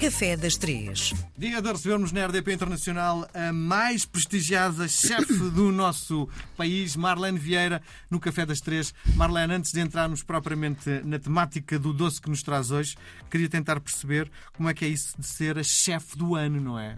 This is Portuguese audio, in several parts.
Café das Três. Dia de recebermos na RDP Internacional a mais prestigiada chefe do nosso país, Marlene Vieira, no Café das Três. Marlene, antes de entrarmos propriamente na temática do doce que nos traz hoje, queria tentar perceber como é que é isso de ser a chefe do ano, não é?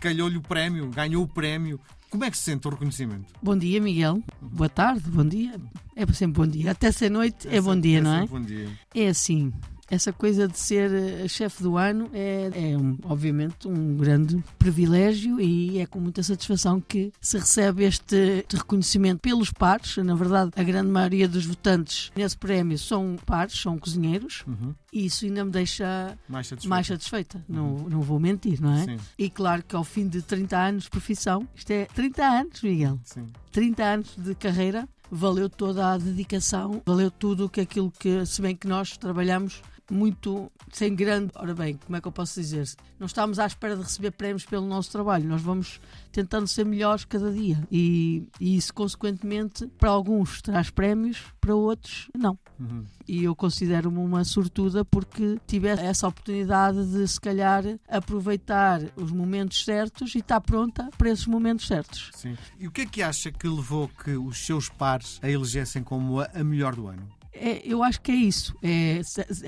Calhou-lhe o prémio, ganhou o prémio. Como é que se sente o reconhecimento? Bom dia, Miguel. Boa tarde, bom dia. É sempre bom dia. Até ser noite é, é bom dia, é não é? Bom dia. É assim essa coisa de ser eh, chefe do ano é, é um, obviamente um grande privilégio e é com muita satisfação que se recebe este reconhecimento pelos pares. Na verdade, a grande maioria dos votantes nesse prémio são pares, são cozinheiros, uhum. e isso ainda me deixa mais satisfeita. Mais satisfeita. Uhum. Não, não vou mentir, não é? Sim. E claro que ao fim de 30 anos de profissão, isto é 30 anos, Miguel. Sim. 30 anos de carreira, valeu toda a dedicação, valeu tudo que aquilo que, se bem que nós trabalhamos muito sem grande. Ora bem, como é que eu posso dizer? Não estamos à espera de receber prémios pelo nosso trabalho, nós vamos tentando ser melhores cada dia e, e isso, consequentemente, para alguns traz prémios, para outros, não. Uhum. E eu considero-me uma sortuda porque tive essa oportunidade de, se calhar, aproveitar os momentos certos e estar pronta para esses momentos certos. Sim. E o que é que acha que levou que os seus pares a elegessem como a melhor do ano? É, eu acho que é isso. É,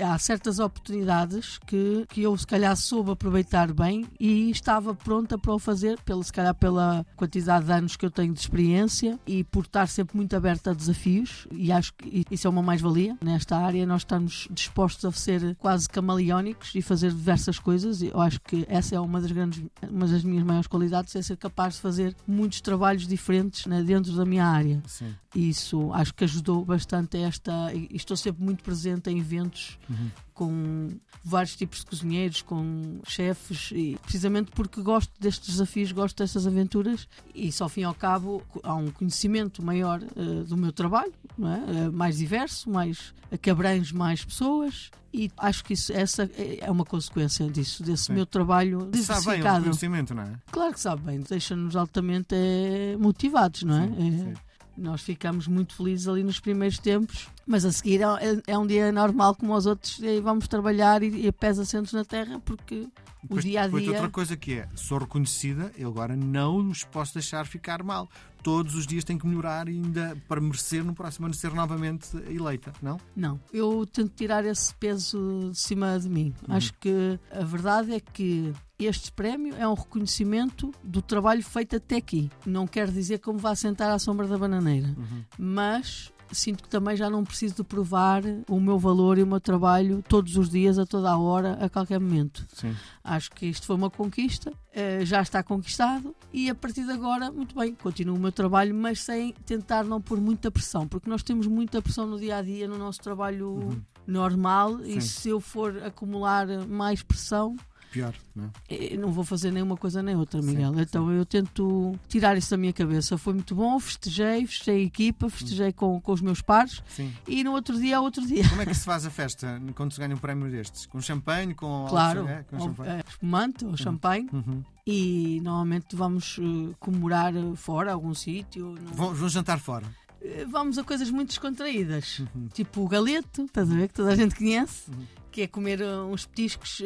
há certas oportunidades que, que eu, se calhar, soube aproveitar bem e estava pronta para o fazer, pelo, se calhar pela quantidade de anos que eu tenho de experiência e por estar sempre muito aberta a desafios. E acho que isso é uma mais-valia nesta área. Nós estamos dispostos a ser quase camaleónicos e fazer diversas coisas. Eu acho que essa é uma das grandes, uma das minhas maiores qualidades, é ser capaz de fazer muitos trabalhos diferentes né, dentro da minha área. Sim. Isso acho que ajudou bastante a esta e estou sempre muito presente em eventos uhum. com vários tipos de cozinheiros, com chefes, e precisamente porque gosto destes desafios, gosto destas aventuras e só ao fim e ao cabo há um conhecimento maior uh, do meu trabalho, é? uh, mais diverso, mais que abrange mais pessoas e acho que isso, essa é uma consequência disso, desse Sim. meu trabalho diversificado. Sabe bem o conhecimento, não é? Claro que sabe bem, deixa-nos altamente é, motivados, não é? Sim, é, nós ficamos muito felizes ali nos primeiros tempos, mas a seguir é, é um dia normal como os outros e vamos trabalhar e, e assentos na terra porque o dia a dia. outra coisa que é, sou reconhecida, eu agora não os posso deixar ficar mal. Todos os dias tenho que melhorar ainda para merecer no próximo ano ser novamente eleita, não? Não, eu tento tirar esse peso de cima de mim. Uhum. Acho que a verdade é que este prémio é um reconhecimento do trabalho feito até aqui. Não quer dizer me vá sentar à sombra da bananeira, uhum. mas sinto que também já não preciso de provar o meu valor e o meu trabalho todos os dias, a toda a hora, a qualquer momento. Sim. Acho que isto foi uma conquista, eh, já está conquistado e a partir de agora, muito bem, continuo o meu trabalho, mas sem tentar não pôr muita pressão, porque nós temos muita pressão no dia a dia, no nosso trabalho uhum. normal, Sim. e se eu for acumular mais pressão pior, não é? não vou fazer nenhuma coisa nem outra, Miguel. Sim, então sim. eu tento tirar isso da minha cabeça. Foi muito bom, festejei, festejei a equipa, festejei com, com os meus pares sim. e no outro dia é outro dia. Como é que se faz a festa quando se ganha um prémio destes? Com champanhe? Com claro, é, com champanhe? É, espumante ou uhum. champanhe. Uhum. E normalmente vamos uh, comemorar fora, algum sítio. No... Vão, vão jantar fora? Eh, vamos a coisas muito descontraídas, uhum. tipo o galeto, estás a ver, que toda a gente conhece. Uhum que é comer uh, uns petiscos uh,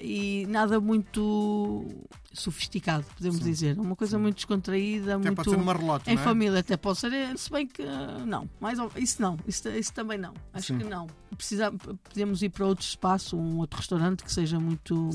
e nada muito sofisticado, podemos Sim. dizer. Uma coisa Sim. muito descontraída, até muito pode ser numa relota, em é? família, até pode ser, se bem que uh, não, mais isso não, isso, isso também não. Acho Sim. que não. Precisa, podemos ir para outro espaço, um outro restaurante que seja muito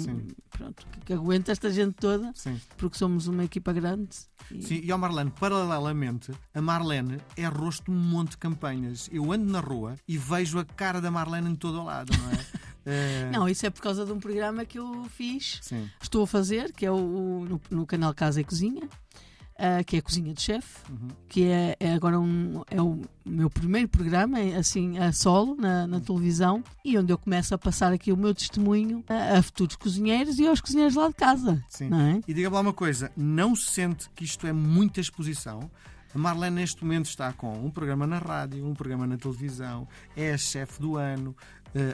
pronto, que, que aguente esta gente toda, porque somos uma equipa grande. E... Sim, e ao Marlene, paralelamente, a Marlene é rosto de um monte de campanhas. Eu ando na rua e vejo a cara da Marlene em todo o lado, não é? É... Não, isso é por causa de um programa que eu fiz, Sim. estou a fazer, que é o, o no, no, canal Casa e Cozinha, uh, que é a Cozinha de Chefe, uhum. que é, é, agora um, é o meu primeiro programa, é, assim, a solo, na, na uhum. televisão, e onde eu começo a passar aqui o meu testemunho a, a futuros cozinheiros e aos cozinheiros lá de casa. Sim. É? E diga-me lá uma coisa, não sente que isto é muita exposição? A Marlene, neste momento, está com um programa na rádio, um programa na televisão, é a chefe do ano,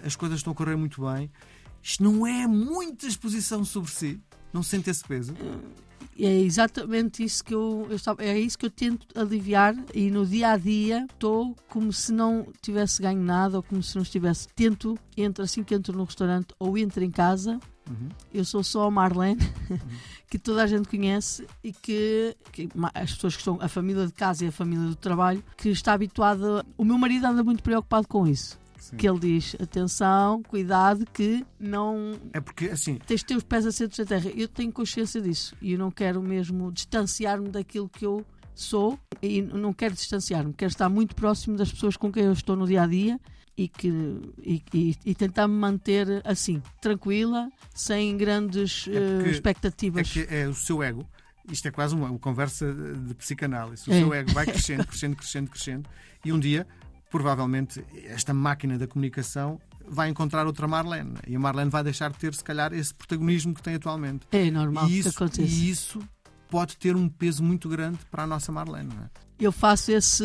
as coisas estão a correr muito bem. Isto não é muita exposição sobre si? Não sente esse peso? É exatamente isso que eu, eu é isso que eu tento aliviar e no dia a dia estou como se não tivesse ganho nada ou como se não estivesse tento entre assim que entro no restaurante ou entro em casa Uhum. Eu sou só a Marlene, que toda a gente conhece e que, que as pessoas que estão, a família de casa e a família do trabalho, que está habituada. O meu marido anda muito preocupado com isso. Sim. Que ele diz: atenção, cuidado, que não É porque, assim, tens de ter os pés assentos na terra. Eu tenho consciência disso e eu não quero mesmo distanciar-me daquilo que eu sou e não quero distanciar-me, quero estar muito próximo das pessoas com quem eu estou no dia a dia e, que, e, e- e tentar me manter assim, tranquila, sem grandes É eh, porque- é expectativas. que é o seu ego. Isto é quase uma, uma conversa de psicanálise. O É. seu ego vai crescendo, crescendo, crescendo, crescendo. E um dia, provavelmente, esta máquina da comunicação vai encontrar outra Marlene. E a Marlene vai deixar de ter, se calhar, esse protagonismo que tem atualmente. É normal e, que isso, aconteça. e isso pode ter um peso muito grande para a nossa Marlene. É? Eu faço esse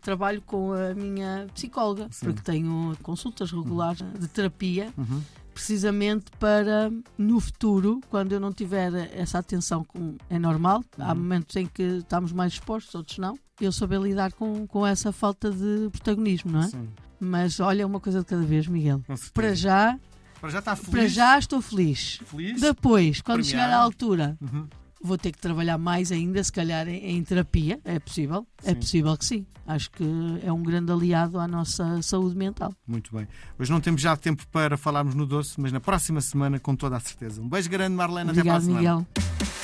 trabalho com a minha psicóloga, Sim. porque tenho consultas regulares de terapia, Uhum. precisamente para no futuro, quando eu não tiver essa atenção, como é normal, há Uhum. momentos em que estamos mais expostos, outros não, eu souber lidar com, com essa falta de protagonismo, não é? Sim, Mas olha, uma coisa de cada vez, Miguel. Para já, Para já está feliz. para já estou feliz. Feliz. Depois, quando chegar à altura, Uhum. vou ter que trabalhar mais ainda, se calhar em, em terapia. É possível? É Sim. possível que sim. Acho que é um grande aliado à nossa saúde mental. Muito bem. Hoje não temos já tempo para falarmos no doce, mas na próxima semana, com toda a certeza. Um beijo grande, Marlene. Até para a Obrigado, semana. Miguel.